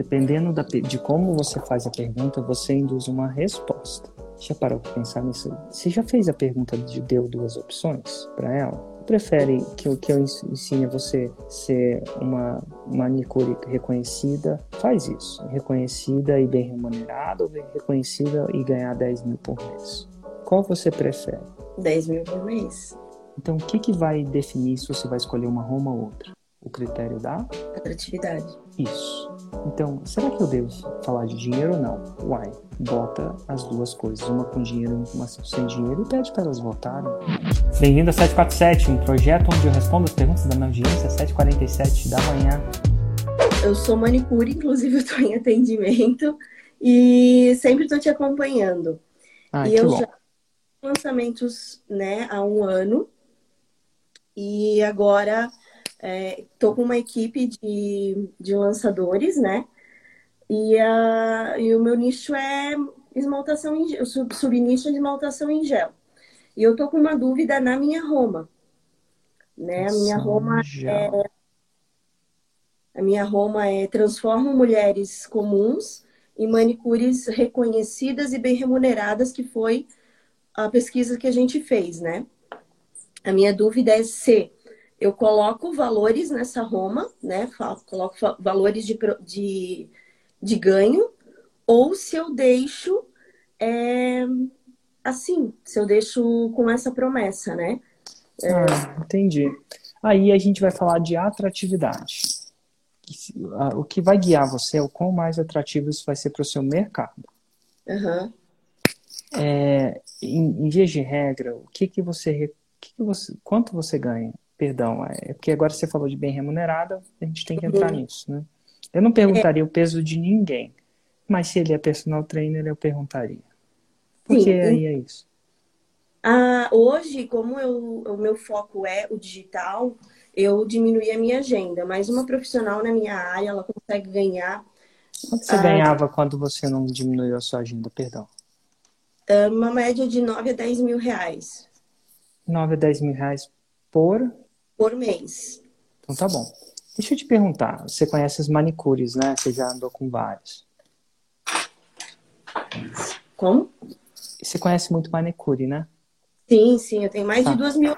Dependendo da, de como você faz a pergunta, você induz uma resposta. Já parou para pensar nisso? Você já fez a pergunta de deu duas opções para ela? Prefere que, eu, que eu ensine você ser uma manicure reconhecida? Faz isso. Reconhecida e bem remunerada ou reconhecida e ganhar 10 mil por mês? Qual você prefere? 10 mil por mês. Então, o que, que vai definir se você vai escolher uma Roma ou outra? O critério da? Atratividade. Isso. Então, será que eu devo falar de dinheiro ou não? Uai, bota as duas coisas, uma com dinheiro e uma sem dinheiro, e pede para elas votarem. Bem-vindo a 747, um projeto onde eu respondo as perguntas da minha audiência às 7h47 da manhã. Eu sou manicure, inclusive eu estou em atendimento e sempre estou te acompanhando. Ah, e que eu bom. já lançamentos né, há um ano. E agora estou com uma equipe de, de lançadores, né? E, a, e o meu nicho é esmaltação em gel, sub, subnicho é de esmaltação em gel. E eu tô com uma dúvida na minha Roma. Né? A minha Roma é, a minha Roma é transforma mulheres comuns em manicures reconhecidas e bem remuneradas, que foi a pesquisa que a gente fez, né? A minha dúvida é se eu coloco valores nessa Roma, né? Coloco valores de, de, de ganho, ou se eu deixo é, assim, se eu deixo com essa promessa, né? É... Ah, entendi. Aí a gente vai falar de atratividade. O que vai guiar você é o quão mais atrativo isso vai ser para o seu mercado. Uhum. É, em, em via de regra, o que que você, que que você, quanto você ganha? Perdão, é porque agora você falou de bem remunerada, a gente tem que entrar nisso, né? Eu não perguntaria é. o peso de ninguém, mas se ele é personal trainer, eu perguntaria. Porque Sim. aí é isso. Ah, hoje, como eu, o meu foco é o digital, eu diminuí a minha agenda, mas uma profissional na minha área, ela consegue ganhar. Quanto você ah, ganhava quando você não diminuiu a sua agenda, perdão? Uma média de 9 a 10 mil reais. 9 a 10 mil reais por? Por mês. Então tá bom. Deixa eu te perguntar, você conhece as manicures, né? Você já andou com vários. Como? Você conhece muito manicure, né? Sim, sim, eu tenho mais tá. de duas mil.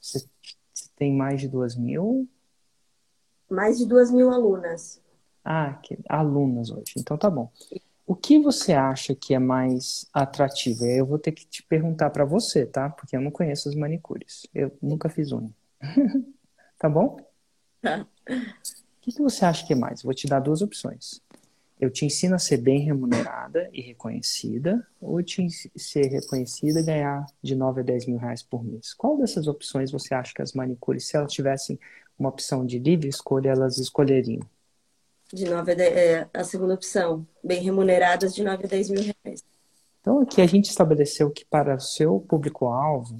Você, você, tem mais de duas mil? Mais de duas mil alunas. Ah, que, alunas hoje. Então tá bom. O que você acha que é mais atrativo? Eu vou ter que te perguntar para você, tá? Porque eu não conheço as manicures. Eu nunca fiz unha. tá bom? Tá. O que, que você acha que é mais? Vou te dar duas opções. Eu te ensino a ser bem remunerada e reconhecida, ou te ser reconhecida e ganhar de 9 a 10 mil reais por mês. Qual dessas opções você acha que as manicures, se elas tivessem uma opção de livre escolha, elas escolheriam? De 9 a 10, é, a segunda opção, bem remuneradas de 9 a 10 mil reais. Então aqui a gente estabeleceu que para o seu público-alvo,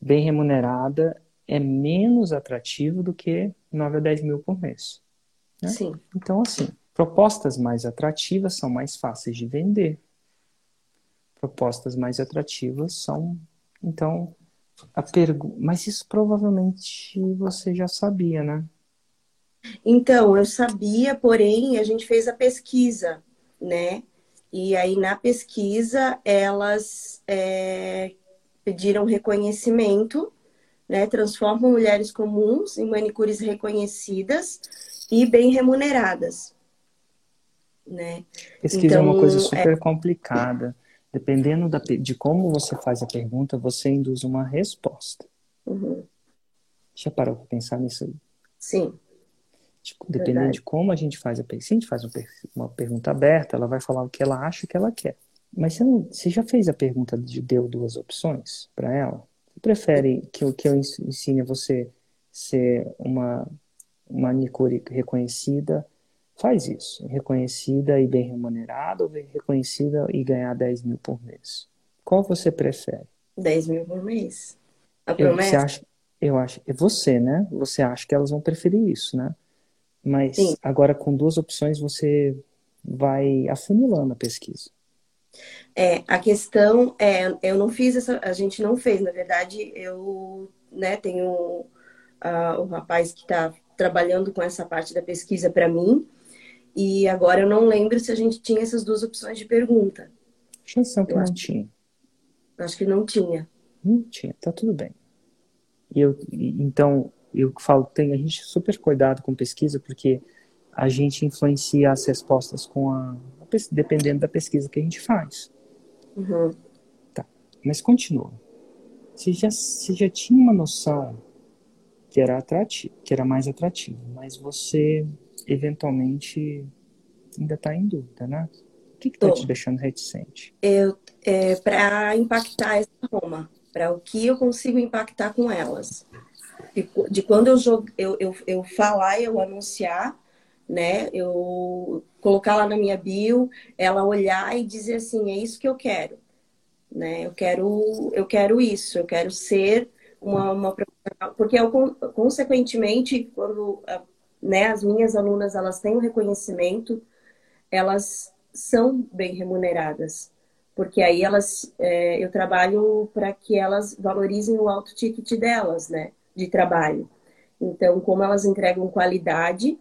bem remunerada é menos atrativo do que 9 a 10 mil por mês. Né? Sim. Então, assim, propostas mais atrativas são mais fáceis de vender. Propostas mais atrativas são. Então, a pergunta. Mas isso provavelmente você já sabia, né? Então, eu sabia, porém, a gente fez a pesquisa, né? E aí, na pesquisa, elas é, pediram reconhecimento, né? Transformam mulheres comuns em manicures reconhecidas e bem remuneradas, né? Pesquisa então, é uma coisa então, super é... complicada. Dependendo da, de como você faz a pergunta, você induz uma resposta. Uhum. Já parou para pensar nisso aí? Sim. Tipo, dependendo Verdade. de como a gente faz a pergunta, se a gente faz uma pergunta aberta, ela vai falar o que ela acha que ela quer. Mas você, não, você já fez a pergunta de deu duas opções para ela? Prefere que, que eu ensine você ser uma manicure reconhecida? Faz isso. Reconhecida e bem remunerada ou reconhecida e ganhar 10 mil por mês? Qual você prefere? 10 mil por mês. A promessa? Eu, você acha, eu acho. É você, né? Você acha que elas vão preferir isso, né? Mas Sim. agora com duas opções você vai afunilando a pesquisa. É, a questão é, eu não fiz essa, a gente não fez, na verdade, eu, né, tenho uh, o rapaz que está trabalhando com essa parte da pesquisa para mim, E agora eu não lembro se a gente tinha essas duas opções de pergunta. Acho que não tinha. Acho que não tinha. Não tinha, tá tudo bem. E eu, então, eu falo, tem a gente super cuidado com pesquisa, porque a gente influencia as respostas com a, dependendo da pesquisa que a gente faz. Uhum. Tá, mas continua. Você já, você já tinha uma noção que era atrativo, que era mais atrativo, mas você eventualmente ainda está em dúvida, né? O que está te deixando reticente? Eu, é, para impactar essa Roma, para o que eu consigo impactar com elas. De, de quando eu, eu, eu, eu falar, eu anunciar, né? Eu colocar lá na minha bio, ela olhar e dizer assim, é isso que eu quero, né? Eu quero, eu quero isso, eu quero ser uma, uma porque eu, consequentemente, quando né, as minhas alunas elas têm o um reconhecimento, elas são bem remuneradas, porque aí elas, é, eu trabalho para que elas valorizem o alto ticket delas, né, de trabalho. Então, como elas entregam qualidade,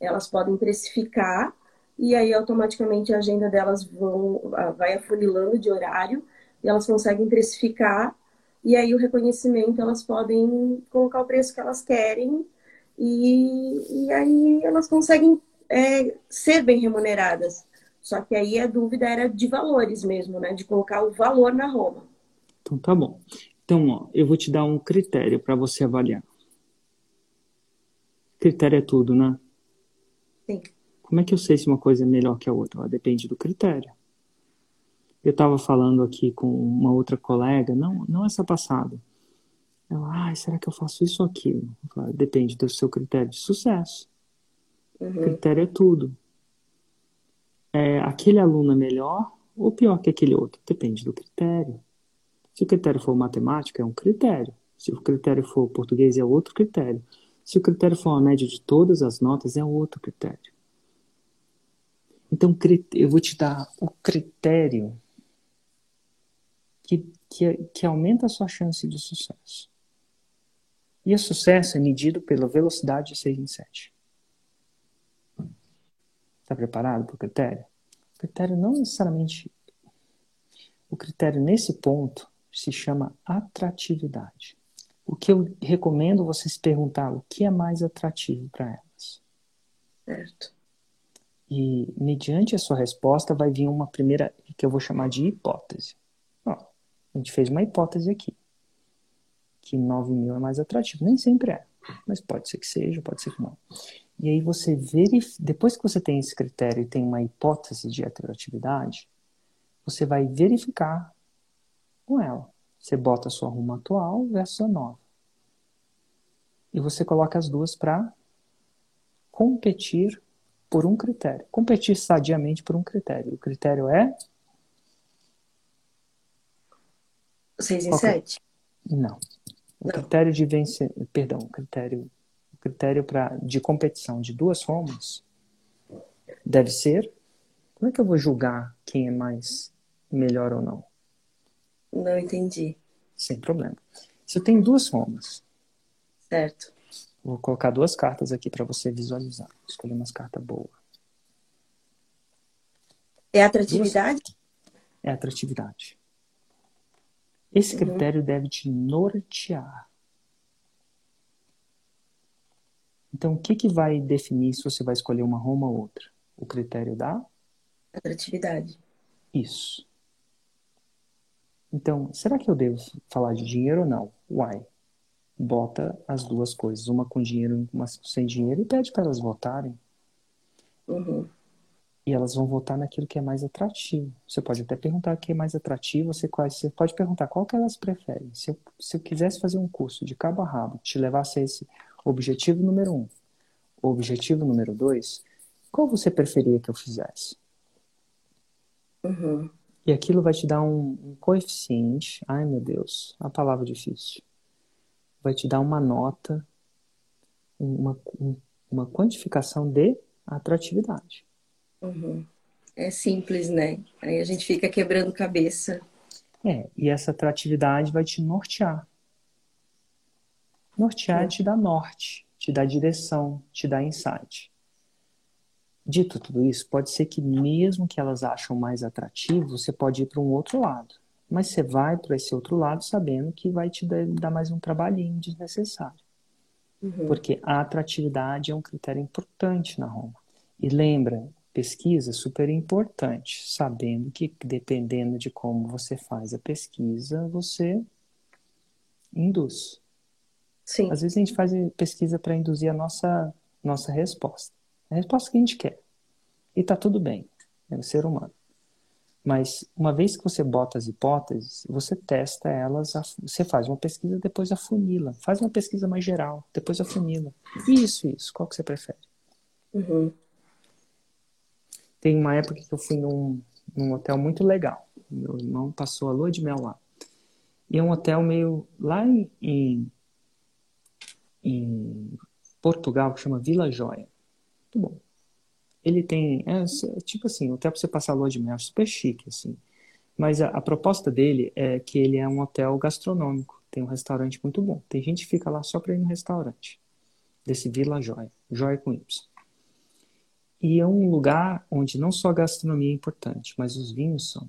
elas podem precificar e aí automaticamente a agenda delas vão, vai afunilando de horário e elas conseguem precificar e aí o reconhecimento elas podem colocar o preço que elas querem e, e aí elas conseguem é, ser bem remuneradas. Só que aí a dúvida era de valores mesmo, né? De colocar o valor na Roma. Então tá bom. Então, ó, eu vou te dar um critério para você avaliar. Critério é tudo, né? Sim. Como é que eu sei se uma coisa é melhor que a outra? depende do critério. Eu estava falando aqui com uma outra colega, não, não essa passada. Ela, ah, será que eu faço isso ou aquilo? Falo, depende do seu critério de sucesso. Uhum. Critério é tudo. É, aquele aluno é melhor ou pior que aquele outro? Depende do critério. Se o critério for matemática, é um critério. Se o critério for português, é outro critério. Se o critério for a média de todas as notas, é outro critério. Então, eu vou te dar o critério que, que, que aumenta a sua chance de sucesso. E o sucesso é medido pela velocidade de 6 em 7. Está preparado para o critério? O critério não necessariamente. O critério nesse ponto se chama atratividade. O que eu recomendo vocês perguntar o que é mais atrativo para elas. Certo. E mediante a sua resposta vai vir uma primeira que eu vou chamar de hipótese. Ó, a gente fez uma hipótese aqui que 9 mil é mais atrativo. Nem sempre é, mas pode ser que seja, pode ser que não. E aí você verifica, depois que você tem esse critério e tem uma hipótese de atratividade, você vai verificar com ela. Você bota a sua ruma atual versus a nova. E você coloca as duas para competir por um critério. Competir sadiamente por um critério. O critério é. 6 em 7? Não. O Não. critério de vencer, perdão, o critério, o critério para de competição de duas Romas deve ser como é que eu vou julgar quem é mais melhor ou não? Não entendi. Sem problema. Se eu tenho duas Romas. Certo. Vou colocar duas cartas aqui para você visualizar. Escolher umas cartas boas. É atratividade? Duas... É atratividade. Esse uhum. critério deve te nortear. Então, o que, que vai definir se você vai escolher uma Roma ou outra? O critério da? Atratividade. Isso. Então, será que eu devo falar de dinheiro ou não? Uai. Bota as duas coisas, uma com dinheiro, uma sem dinheiro, e pede para elas votarem. Uhum e elas vão votar naquilo que é mais atrativo. Você pode até perguntar o que é mais atrativo, você, você pode perguntar qual que elas preferem. Se eu, se eu quisesse fazer um curso de cabo a rabo, te levasse a esse objetivo número um, objetivo número dois, qual você preferia que eu fizesse? Uhum. E aquilo vai te dar um, um coeficiente, ai meu Deus, a palavra difícil, vai te dar uma nota, uma, uma quantificação de atratividade. Uhum. É simples, né? Aí a gente fica quebrando cabeça. É, e essa atratividade vai te nortear. Nortear é. te dá norte, te dá direção, te dá insight. Dito tudo isso, pode ser que mesmo que elas acham mais atrativo, você pode ir para um outro lado. Mas você vai para esse outro lado sabendo que vai te dar mais um trabalhinho desnecessário. Uhum. Porque a atratividade é um critério importante na Roma. E lembra, pesquisa super importante, sabendo que dependendo de como você faz a pesquisa, você induz. Sim. Às vezes a gente faz pesquisa para induzir a nossa, nossa resposta. A resposta que a gente quer. E tá tudo bem. É o ser humano. Mas uma vez que você bota as hipóteses, você testa elas, você faz uma pesquisa, depois afunila. Faz uma pesquisa mais geral, depois afunila. Isso, isso. Qual que você prefere? Uhum. Tem uma época que eu fui num, num hotel muito legal. Meu irmão passou a lua de mel lá. E é um hotel meio lá em, em, em Portugal que chama Vila Joia. Muito bom. Ele tem, é, tipo assim, hotel para você passar a lua de mel, super chique, assim. Mas a, a, proposta dele é que ele é um hotel gastronômico. Tem um restaurante muito bom. Tem gente que fica lá só para ir no restaurante. Desse Vila Joia. Joia com Y. E é um lugar onde não só a gastronomia é importante, mas os vinhos são.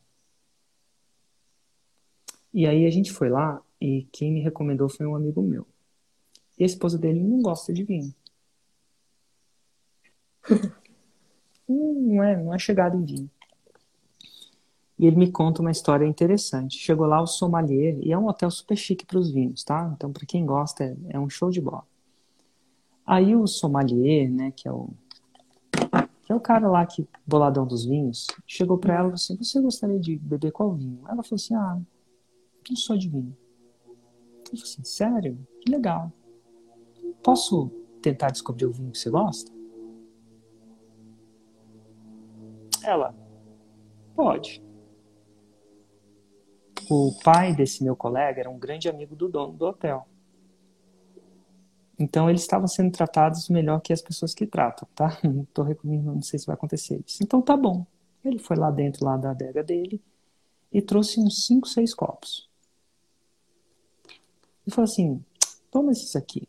E aí a gente foi lá e quem me recomendou foi um amigo meu. E a esposa dele não gosta de vinho. não é, não é chegado em vinho. E ele me conta uma história interessante. Chegou lá o sommelier, e é um hotel super chique para os vinhos, tá? Então, para quem gosta, é, um show de bola. Aí o sommelier, né, que é o que é o cara lá que boladão dos vinhos, chegou para ela e falou assim: "Você gostaria de beber qual vinho?" Ela falou assim: "Ah, não sou de vinho." Eu falei assim: "Sério? Que legal. Posso tentar descobrir o vinho que você gosta?" Ela, pode. O pai desse meu colega era um grande amigo do dono do hotel. Então eles estavam sendo tratados melhor que as pessoas que tratam, tá? Não tô recomendando, não sei se vai acontecer isso. Então tá bom. Ele foi lá dentro lá da adega dele e trouxe uns 5, 6 copos. E falou assim: toma esses aqui.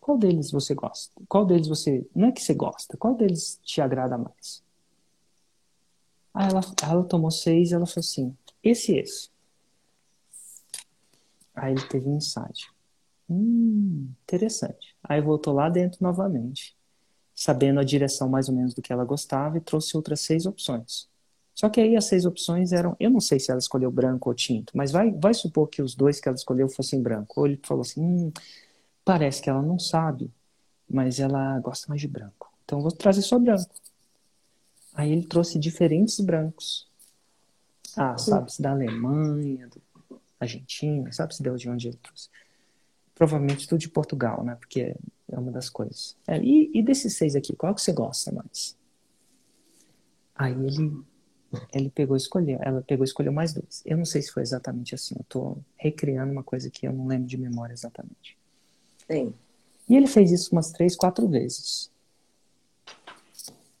Qual deles você gosta? Qual deles você. Não é que você gosta, qual deles te agrada mais? Aí ela, ela tomou seis e ela falou assim: esse e esse. Aí ele teve um insight. Hum, interessante. Aí voltou lá dentro novamente, sabendo a direção mais ou menos do que ela gostava e trouxe outras seis opções. Só que aí as seis opções eram, eu não sei se ela escolheu branco ou tinto, mas vai, vai supor que os dois que ela escolheu fossem branco. Ou ele falou assim, hum, parece que ela não sabe, mas ela gosta mais de branco. Então eu vou trazer só branco. Aí ele trouxe diferentes brancos. Ah, sabe-se da Alemanha, da Argentina, sabe-se de onde ele trouxe. Provavelmente tudo de Portugal, né? Porque é uma das coisas. É, e, e, desses seis aqui, qual que você gosta mais? Aí ele, ele pegou e escolheu. Ela pegou e escolheu mais dois. Eu não sei se foi exatamente assim. Eu tô recriando uma coisa que eu não lembro de memória exatamente. Sim. E ele fez isso umas três, quatro vezes.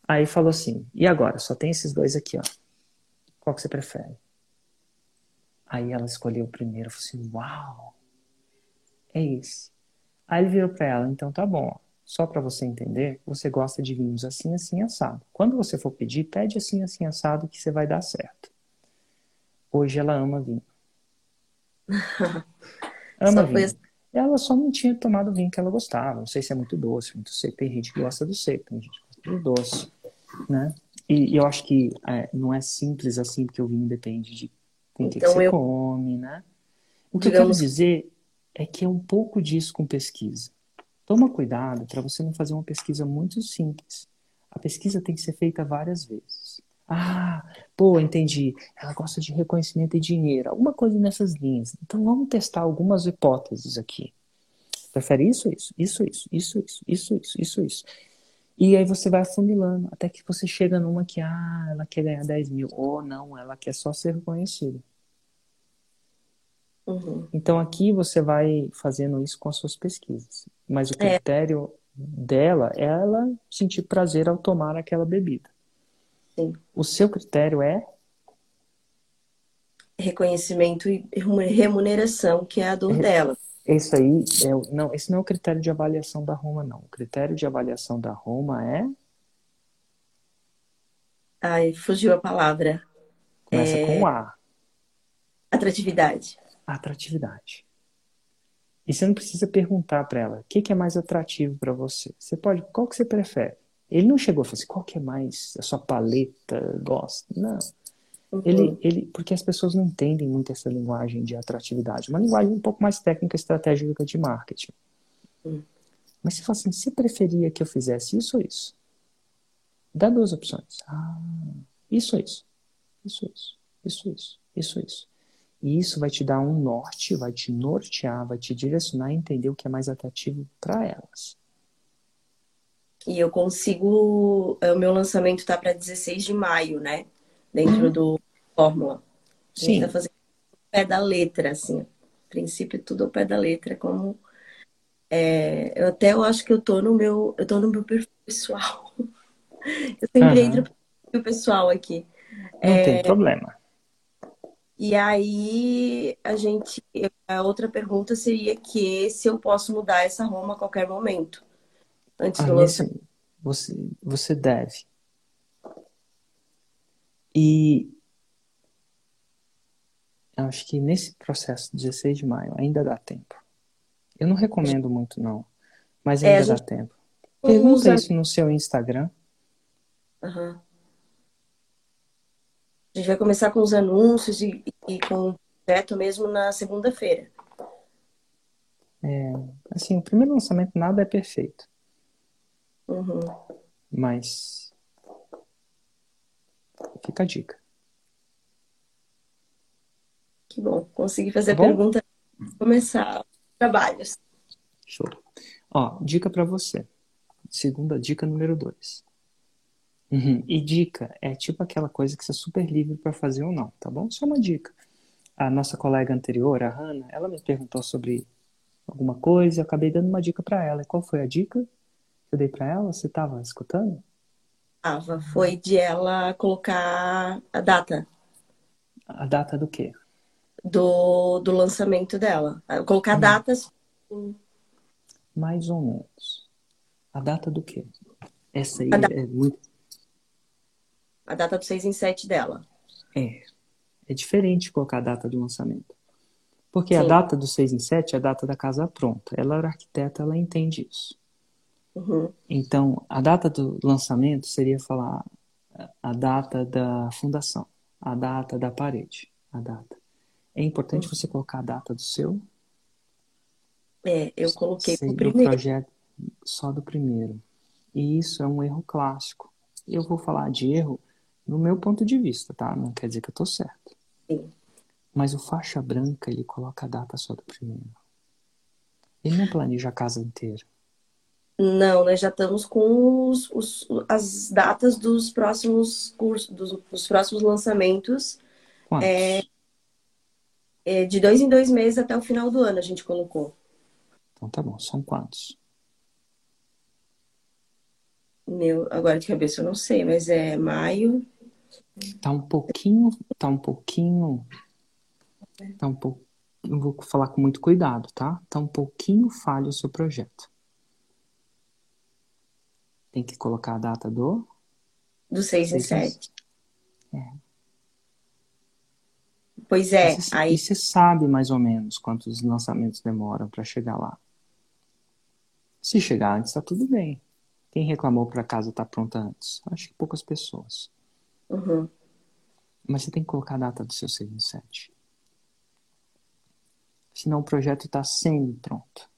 Aí falou assim: e agora? Só tem esses dois aqui, ó. Qual que você prefere? Aí ela escolheu o primeiro. Falou assim: uau, é esse. Aí ele virou para ela: então tá bom, ó. Só para você entender, você gosta de vinhos assim, assim, assado. Quando você for pedir, pede assim, assim, assado que você vai dar certo. Hoje ela ama vinho. ama vinho. Ela só não tinha tomado o vinho que ela gostava. Não sei se é muito doce, muito seco. Tem gente que gosta do seco, tem gente que gosta do doce né? E, eu acho que é, não é simples assim, porque o vinho depende de com então, que, você eu... come, né? O que Digamos... eu quero dizer é que é um pouco disso com pesquisa. Toma cuidado para você não fazer uma pesquisa muito simples. A pesquisa tem que ser feita várias vezes. Ah, pô, entendi. Ela gosta de reconhecimento e dinheiro. Alguma coisa nessas linhas. Então vamos testar algumas hipóteses aqui. Prefere isso, isso, isso, isso, isso, isso, isso, isso, isso, isso. E aí você vai afunilando, até que você chega numa que, ah, ela quer ganhar 10 mil. Ou não, ela quer só ser reconhecida. Uhum. Então aqui você vai fazendo isso com as suas pesquisas. Mas o é. critério é. dela é ela sentir prazer ao tomar aquela bebida. Sim. O seu critério é? Reconhecimento e remuneração, que é a dor é. dela. Esse aí, é, não, esse não é o critério de avaliação da Roma, não. O critério de avaliação da Roma é Ai, fugiu a palavra. Começa é... com A. Atratividade. Atratividade. E você não precisa perguntar para ela o que, que, é mais atrativo para você. Você pode, qual que você prefere? Ele não chegou a falar assim, qual que é mais a sua paleta gosta? Não. Uhum. Ele, ele, porque as pessoas não entendem muito essa linguagem de atratividade. Uma linguagem um pouco mais técnica, estratégica de marketing. Uhum. Mas você fala assim, você preferia que eu fizesse isso ou isso? Dá duas opções. Ah, isso ou isso? Isso, isso. Isso, isso. Isso, isso. E isso vai te dar um norte, vai te nortear, vai te direcionar a entender o que é mais atrativo para elas. E eu consigo. O meu lançamento está para 16 de maio, né? Dentro uhum. do Fórmula. A gente está fazendo o pé da letra, assim. A princípio, tudo ao pé da letra, como. É, eu até eu acho que eu tô no meu. Eu tô no meu perfil pessoal. Eu sempre uhum. entro perfil pessoal aqui. Não é, tem problema. E aí a gente. A outra pergunta seria que se eu posso mudar essa Roma a qualquer momento. Antes do lançamento. Você, você deve. E acho que nesse processo, 16 de maio, ainda dá tempo. Eu não recomendo muito, não. Mas é, ainda é, dá tempo. Pergunta usa... isso no seu Instagram. Uhum. A gente vai começar com os anúncios e, e com o projeto mesmo na segunda-feira. É, assim, o primeiro lançamento nada é perfeito. Uhum. Mas fica a dica. Que bom, consegui fazer tá a pergunta começar trabalhos. Show. Ó, dica para você. Segunda dica número dois. Uhum. E dica é tipo aquela coisa que você é super livre para fazer ou não, tá bom? Só uma dica. A nossa colega anterior, a Hannah, ela me perguntou sobre alguma coisa, eu acabei dando uma dica para ela. E qual foi a dica que eu dei para ela? Você estava escutando? Tava. Foi de ela colocar a data. A data do quê? Do, do lançamento dela. Colocar hum. datas. Mais ou menos. A data do quê? Essa aí é muito a data do 6 em 7 dela. É. É diferente colocar a data do lançamento. Porque Sim. a data do 6 em 7 é a data da casa pronta. Ela é arquiteta, ela entende isso. Uhum. Então, a data do lançamento seria falar a data da fundação, a data da parede, a data. É importante uhum. você colocar a data do seu. É, eu coloquei o primeiro. projeto só do primeiro. E isso é um erro clássico. Eu vou falar de erro no meu ponto de vista, tá? Não quer dizer que eu tô certo. Sim. Mas o faixa branca, ele coloca a data só do primeiro. Ele não planeja a casa inteira. Não, nós já estamos com os, os, as datas dos próximos cursos, dos, dos próximos lançamentos. É, é, de dois em dois meses até o final do ano a gente colocou. Então tá bom, são quantos? Meu, agora de cabeça eu não sei, mas é maio, Tá um pouquinho, tá um pouquinho, tá um pouco, eu vou falar com muito cuidado, tá? Tá um pouquinho falho o seu projeto. Tem que colocar a data do? Do 6 e 7. É. Pois é. E você, aí... e você sabe mais ou menos quantos lançamentos demoram para chegar lá. Se chegar antes, tá tudo bem. Quem reclamou para casa tá pronta antes? Acho que poucas pessoas. Uhum. Mas você tem que colocar a data do seu 6 7. Senão o projeto está semi-pronto.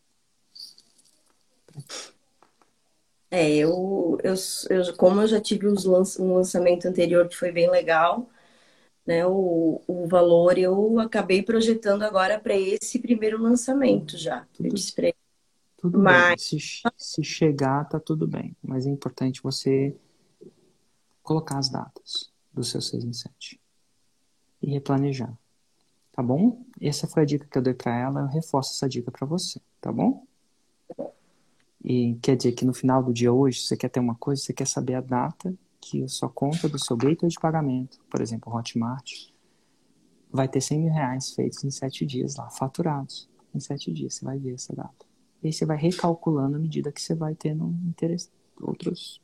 É, eu, eu, eu, como eu já tive um lançamento anterior que foi bem legal, né, o, o valor eu acabei projetando agora para esse primeiro lançamento já. Tudo, eu tudo Mas... bem, se, se chegar, tá tudo bem. Mas é importante você colocar as datas do seu 6 em 7 e replanejar. Tá bom? Essa foi a dica que eu dei para ela, eu reforço essa dica para você, tá bom? E quer dizer que no final do dia hoje, você quer ter uma coisa, você quer saber a data que a sua conta do seu gateway de pagamento, por exemplo, Hotmart, vai ter 100 mil reais feitos em 7 dias lá, faturados. Em 7 dias, você vai ver essa data. E aí você vai recalculando à medida que você vai tendo interesse, outros,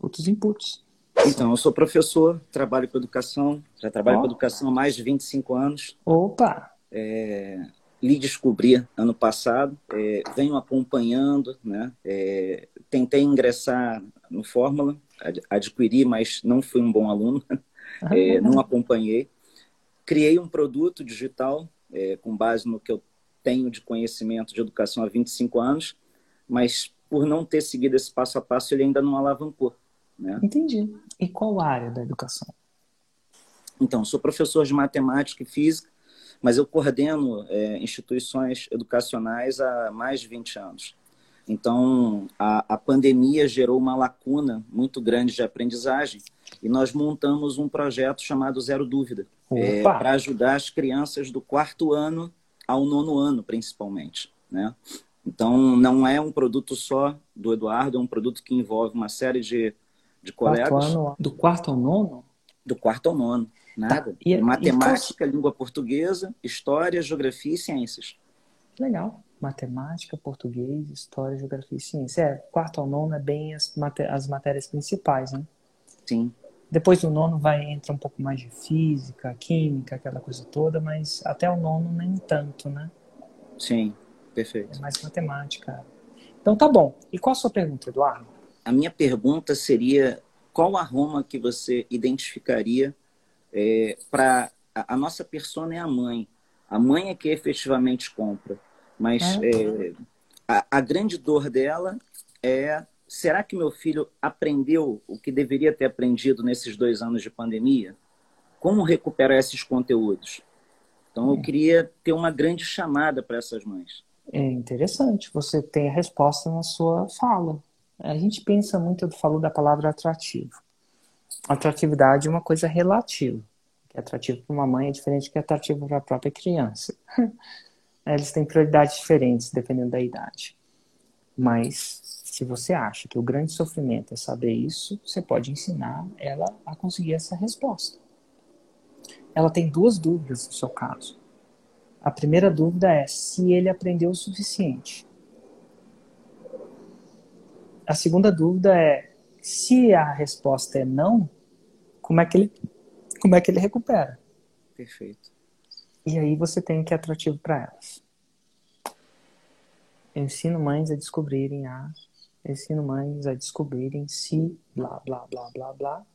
outros inputs. Então, eu sou professor, trabalho com educação, já trabalho oh. com educação há mais de 25 anos. Opa! É, lhe descobri ano passado, é, venho acompanhando, né? É, tentei ingressar no Fórmula, ad, adquiri, mas não fui um bom aluno, é, não acompanhei. Criei um produto digital é, com base no que eu tenho de conhecimento de educação há 25 anos, mas por não ter seguido esse passo a passo, ele ainda não alavancou. Né? Entendi. E qual área da educação? Então, sou professor de matemática e física, mas eu coordeno é, instituições educacionais há mais de 20 anos. Então, a, a pandemia gerou uma lacuna muito grande de aprendizagem e nós montamos um projeto chamado Zero Dúvida, é, para ajudar as crianças do quarto ano ao nono ano, principalmente. Né? Então, não é um produto só do Eduardo, é um produto que envolve uma série de, de colegas. Quarto ano, do quarto ao nono? Do quarto ao nono, nada. Tá. E, Matemática, e língua portuguesa, história, geografia e ciências. Legal. Matemática, português, história, geografia e ciência. É, quarto ao nono é bem as, as matérias principais, né? Sim. Depois do nono vai entra um pouco mais de física, química, aquela coisa toda, mas até o nono nem tanto, né? Sim, perfeito. É mais matemática. Então tá bom. E qual a sua pergunta, Eduardo? A minha pergunta seria qual aroma que você identificaria é, para a, a, nossa persona é a mãe. A mãe é que efetivamente compra. Mas é. É, a, a grande dor dela é será que meu filho aprendeu o que deveria ter aprendido nesses dois anos de pandemia? Como recuperar esses conteúdos? Então, eu é. queria ter uma grande chamada para essas mães. É interessante, você tem a resposta na sua fala. A gente pensa muito, eu falo da palavra atrativo. Atratividade é uma coisa relativa. Que é atrativo para uma mãe é diferente do que é atrativo para a própria criança. Eles têm prioridades diferentes dependendo da idade. Mas se você acha que o grande sofrimento é saber isso, você pode ensinar ela a conseguir essa resposta. Ela tem duas dúvidas no seu caso. A primeira dúvida é se ele aprendeu o suficiente. A segunda dúvida é se a resposta é não, como é que ele, como é que ele recupera? Perfeito. E aí você tem que é atrativo para elas. Eu ensino mães a descobrirem a ensino mães a descobrirem se blá, blá, blá, blá, blá.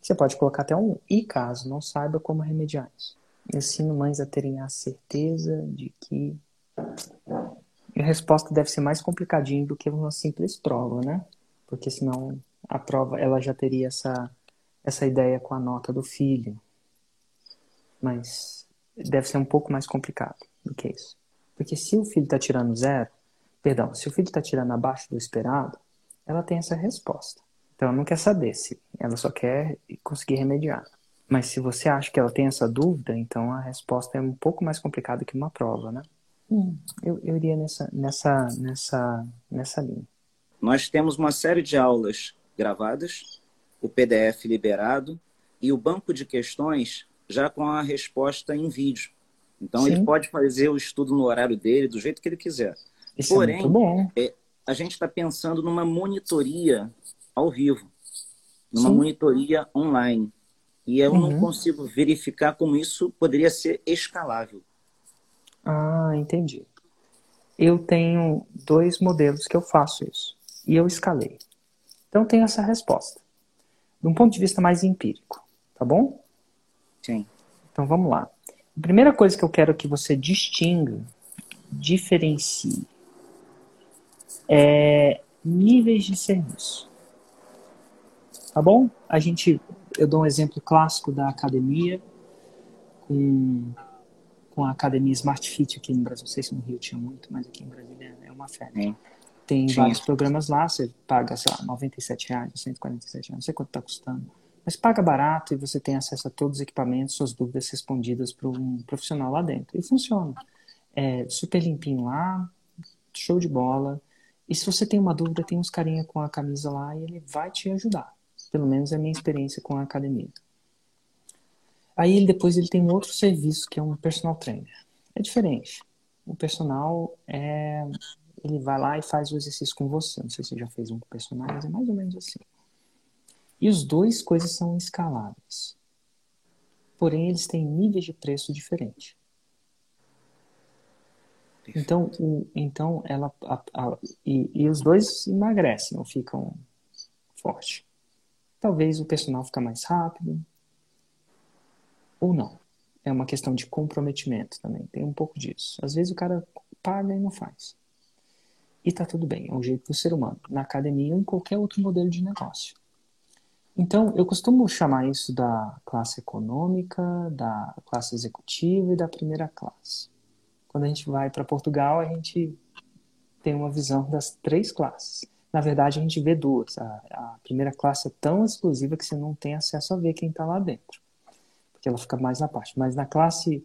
Você pode colocar até um e caso não saiba como remediar isso. Ensino mães a terem a certeza de que a resposta deve ser mais complicadinha do que uma simples prova, né? Porque senão a prova ela já teria essa essa ideia com a nota do filho. Mas deve ser um pouco mais complicado do que isso. Porque se o filho está tirando zero, Perdão, se o filho está tirando abaixo do esperado, ela tem essa resposta. Então ela não quer saber se ela só quer conseguir remediar. Mas se você acha que ela tem essa dúvida, então a resposta é um pouco mais complicada que uma prova, né? Hum, eu, eu iria nessa, nessa, nessa, nessa linha. Nós temos uma série de aulas gravadas, o PDF liberado e o banco de questões já com a resposta em vídeo. Então Sim. ele pode fazer o estudo no horário dele, do jeito que ele quiser. Isso Porém, é muito bom. É, a gente está pensando numa monitoria ao vivo, numa Sim. monitoria online. E eu uhum. não consigo verificar como isso poderia ser escalável. Ah, entendi. Eu tenho dois modelos que eu faço isso. E eu escalei. Então tenho essa resposta. De um ponto de vista mais empírico. Tá bom? Sim. Então vamos lá. A primeira coisa que eu quero que você distinga, diferencie é, níveis de serviço. Tá bom? A gente, eu dou um exemplo clássico da academia com, com a academia Smart Fit aqui no Brasil. Não sei se no Rio tinha muito, mas aqui em Brasília é uma febre. Tem Sim. vários programas lá, você paga, sei lá, 97 reais, 147 reais, não sei quanto está custando. Mas paga barato e você tem acesso a todos os equipamentos, suas dúvidas respondidas por um profissional lá dentro. E funciona. É super limpinho lá, show de bola. E se você tem uma dúvida, tem uns carinha com a camisa lá e ele vai te ajudar. Pelo menos é a minha experiência com a academia. Aí ele, depois ele tem um outro serviço que é um personal trainer. É diferente. O personal é ele vai lá e faz o exercício com você. Não sei se você já fez um com personal, mas é mais ou menos assim. E os dois coisas são escaláveis. Porém, eles têm níveis de preço diferentes. Então, o, então ela a, a, e, e, os dois emagrecem ou ficam fortes. Talvez o personal fica mais rápido ou não. É uma questão de comprometimento também. Tem um pouco disso. Às vezes o cara paga e não faz. E tá tudo bem. É um jeito do ser humano. Na academia ou em qualquer outro modelo de negócio. Então, eu costumo chamar isso da classe econômica, da classe executiva e da primeira classe. Quando a gente vai para Portugal, a gente tem uma visão das três classes. Na verdade, a gente vê duas. A, a primeira classe é tão exclusiva que você não tem acesso a ver quem está lá dentro, porque ela fica mais na parte. Mas na classe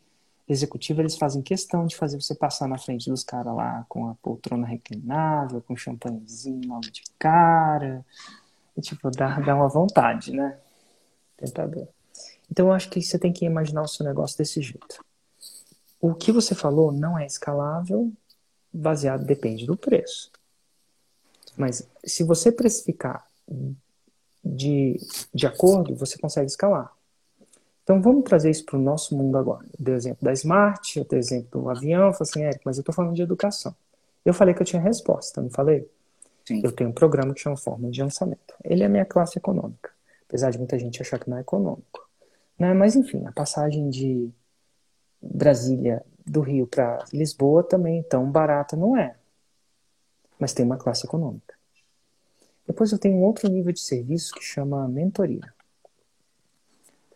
executiva, eles fazem questão de fazer você passar na frente dos caras lá com a poltrona reclinável, com champanhezinho logo de cara. E, tipo, dá, dá uma vontade, né? Tentador. Então, eu acho que você tem que imaginar o seu negócio desse jeito o que você falou não é escalável, baseado depende do preço. Mas se você precificar de, de acordo, você consegue escalar. Então vamos trazer isso para o nosso mundo agora. Eu dei o exemplo da Smart, eu dei o exemplo do avião, eu falei assim, Eric, mas eu estou falando de educação. Eu falei que eu tinha resposta, não falei? Sim. Eu tenho um programa que chama Forma de Lançamento. Ele é a minha classe econômica, apesar de muita gente achar que não é econômico. Né? Mas enfim, a passagem de Brasília do Rio para Lisboa também tão barata não é. Mas tem uma classe econômica. Depois eu tenho um outro nível de serviço que chama mentoria.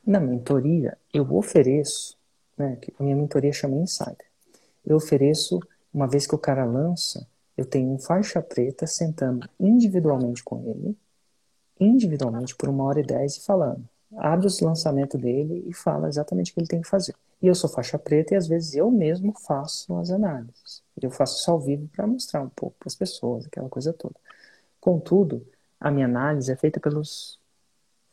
Na mentoria, eu ofereço, né, a minha mentoria chama Insider. Eu ofereço, uma vez que o cara lança, eu tenho um faixa preta sentando individualmente com ele, individualmente por uma hora e dez e falando. Abre o lançamento dele e fala exatamente o que ele tem que fazer. E eu sou faixa preta e às vezes eu mesmo faço as análises. Eu faço isso ao vivo para mostrar um pouco para as pessoas, aquela coisa toda. Contudo, a minha análise é feita pelos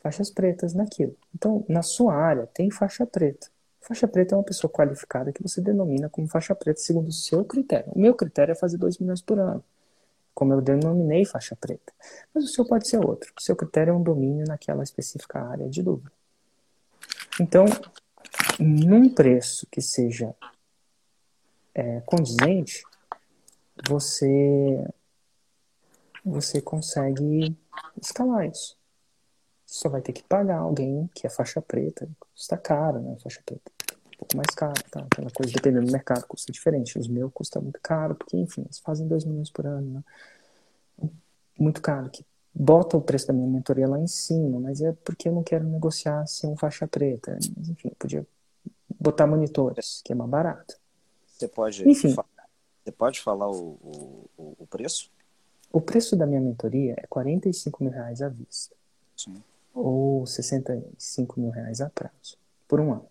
faixas pretas naquilo. Então, na sua área, tem faixa preta. Faixa preta é uma pessoa qualificada que você denomina como faixa preta segundo o seu critério. O meu critério é fazer 2 milhões por ano, como eu denominei faixa preta. Mas o seu pode ser outro. O seu critério é um domínio naquela específica área de dúvida. Então, num preço que seja é, condizente, você você consegue escalar isso. Só vai ter que pagar alguém que é faixa preta, custa caro, né? Faixa preta. Um pouco mais caro, tá? Aquela coisa, dependendo do mercado, custa diferente. Os meus custam muito caro, porque, enfim, eles fazem 2 milhões por ano, né? Muito caro, que bota o preço da minha mentoria lá em cima, mas é porque eu não quero negociar sem um faixa preta. Mas, enfim, eu podia botar monitores, que é mais barato. Você pode, Enfim, falar, você pode falar o, o, o, preço? O preço da minha mentoria é 45 mil reais à vista. Sim. Ou 65 mil reais a prazo, por um ano.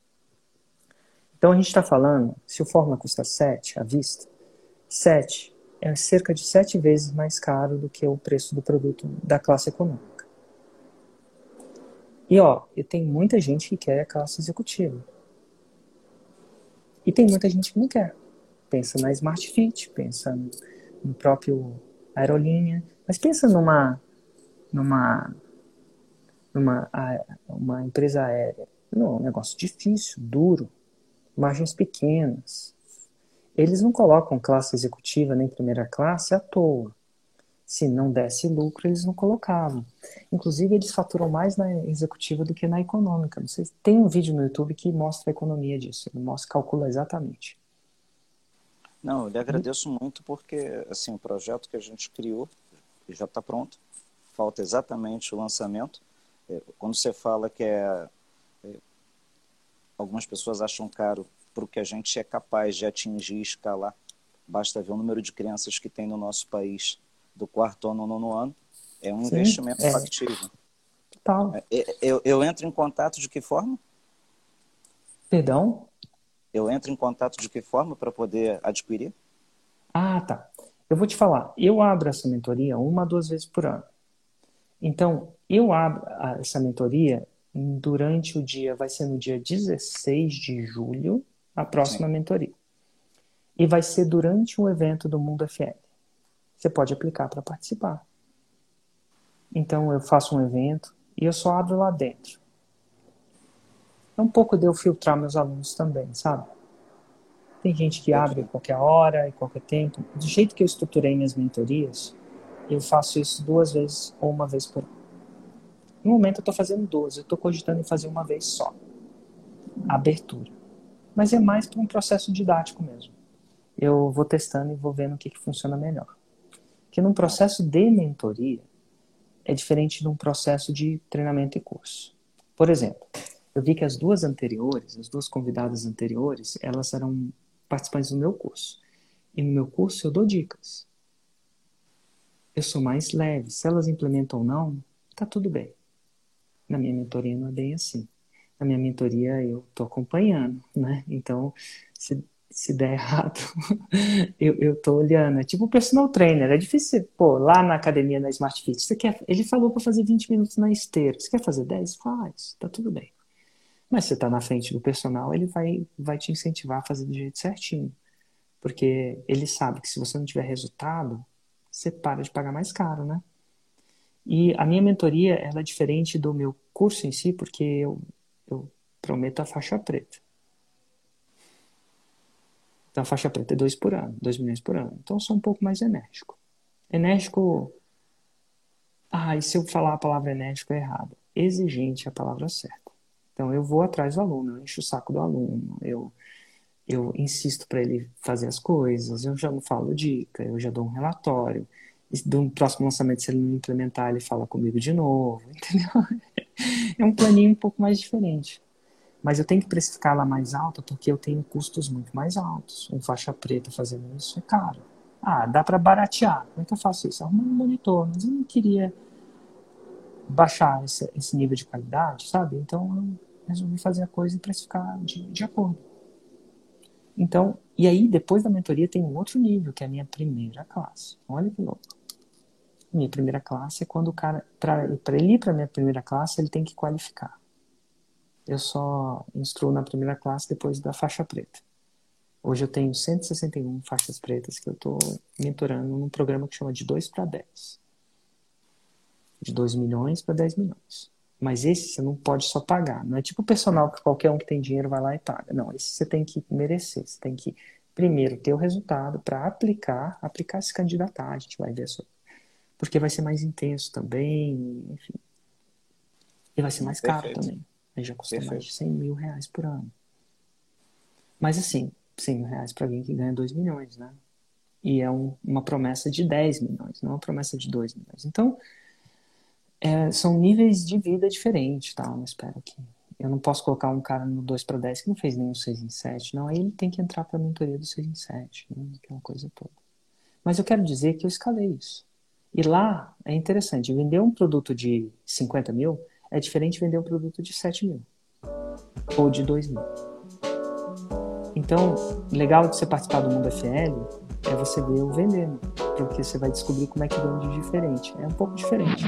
Então a gente está falando, se o Fórmula custa 7 à vista, 7 é cerca de 7 vezes mais caro do que o preço do produto da classe econômica. E ó, eu tenho muita gente que quer a classe executiva. E tem muita gente que não quer. Pensa na Smart Fit, pensa no próprio aerolinha, mas pensa numa numa numa uma empresa aérea. Não, é um negócio difícil, duro, margens pequenas. Eles não colocam classe executiva nem primeira classe à toa se não desse lucro, eles não colocavam. Inclusive, eles faturam mais na executiva do que na econômica. Sei, tem um vídeo no YouTube que mostra a economia disso, ele mostra, calcula exatamente. Não, eu lhe agradeço muito porque assim o projeto que a gente criou já está pronto. Falta exatamente o lançamento. É, quando você fala que é, é algumas pessoas acham caro para o que a gente é capaz de atingir e escalar. Basta ver o número de crianças que tem no nosso país do quarto ano ao nono ano, é um Sim, investimento é. factível. É, eu, eu entro em contato de que forma? Perdão? Eu entro em contato de que forma para poder adquirir? Ah, tá. Eu vou te falar. Eu abro essa mentoria uma, duas vezes por ano. Então, eu abro essa mentoria durante o dia, vai ser no dia 16 de julho, a próxima Sim. mentoria. E vai ser durante um evento do Mundo FM você pode aplicar para participar. Então eu faço um evento e eu só abro lá dentro. É um pouco de eu filtrar meus alunos também, sabe? Tem gente que abre a qualquer hora, e qualquer tempo. Do jeito que eu estruturei minhas mentorias, eu faço isso duas vezes ou uma vez por ano. No momento eu estou fazendo duas, eu estou cogitando em fazer uma vez só. abertura. Mas é mais para um processo didático mesmo. Eu vou testando e vou vendo o que, que funciona melhor. Porque num processo de mentoria, é diferente de um processo de treinamento e curso. Por exemplo, eu vi que as duas anteriores, as duas convidadas anteriores, elas eram participantes do meu curso. E no meu curso eu dou dicas. Eu sou mais leve. Se elas implementam ou não, tá tudo bem. Na minha mentoria não é bem assim. Na minha mentoria eu tô acompanhando, né? Então, se se der errado, eu, eu tô olhando. É tipo o personal trainer. É difícil, pô, lá na academia, na Smart Fit, você quer, ele falou para fazer 20 minutos na esteira. Você quer fazer 10? Faz, tá tudo bem. Mas você tá na frente do personal, ele vai, vai te incentivar a fazer do jeito certinho. Porque ele sabe que se você não tiver resultado, você para de pagar mais caro, né? E a minha mentoria, ela é diferente do meu curso em si, porque eu, eu prometo a faixa preta. Então a faixa preta é dois por ano, dois milhões por ano. Então eu sou um pouco mais enérgico. Enérgico. Ah, e se eu falar a palavra enérgico é errado? Exigente é a palavra certa. Então eu vou atrás do aluno, eu encho o saco do aluno, eu, eu insisto para ele fazer as coisas, eu já falo dica, eu já dou um relatório. Do próximo lançamento, se ele não implementar, ele fala comigo de novo, entendeu? É um planinho um pouco mais diferente. Mas eu tenho que precificar ela mais alta porque eu tenho custos muito mais altos. Um faixa preta fazendo isso é caro. Ah, dá para baratear. Como é que eu faço isso? Arrumo um monitor, mas eu não queria baixar esse, esse nível de qualidade, sabe? Então eu resolvi fazer a coisa e precificar de, de acordo. Então, e aí depois da mentoria tem um outro nível, que é a minha primeira classe. Olha que louco. Minha primeira classe é quando o cara, para ele ir para minha primeira classe, ele tem que qualificar eu só instruo na primeira classe depois da faixa preta. Hoje eu tenho 161 faixas pretas que eu estou mentorando num programa que chama de 2 para 10. De 2 milhões para 10 milhões. Mas esse você não pode só pagar. Não é tipo o personal que qualquer um que tem dinheiro vai lá e paga. Não, esse você tem que merecer. Você tem que, primeiro, ter o resultado para aplicar, aplicar se candidatar. A gente vai ver isso. Porque vai ser mais intenso também, enfim. E vai ser mais caro Perfeito. também. Aí já custa Perfeito. mais de 100 mil reais por ano. Mas assim, 100 mil reais para alguém que ganha 2 milhões, né? E é um, uma promessa de 10 milhões, não uma promessa de 2 milhões. Então, é, são níveis de vida diferentes, tá? Eu espero que. Eu não posso colocar um cara no 2 para 10 que não fez nenhum 6 em 7, não. Aí ele tem que entrar para a mentoria do 6 em 7, né? aquela coisa toda. Mas eu quero dizer que eu escalei isso. E lá é interessante, vender um produto de 50 mil é diferente vender um produto de 7 mil ou de 2 mil. Então, legal de você participar do Mundo FL é você ver o vendendo, porque você vai descobrir como é que vende diferente. É um pouco diferente.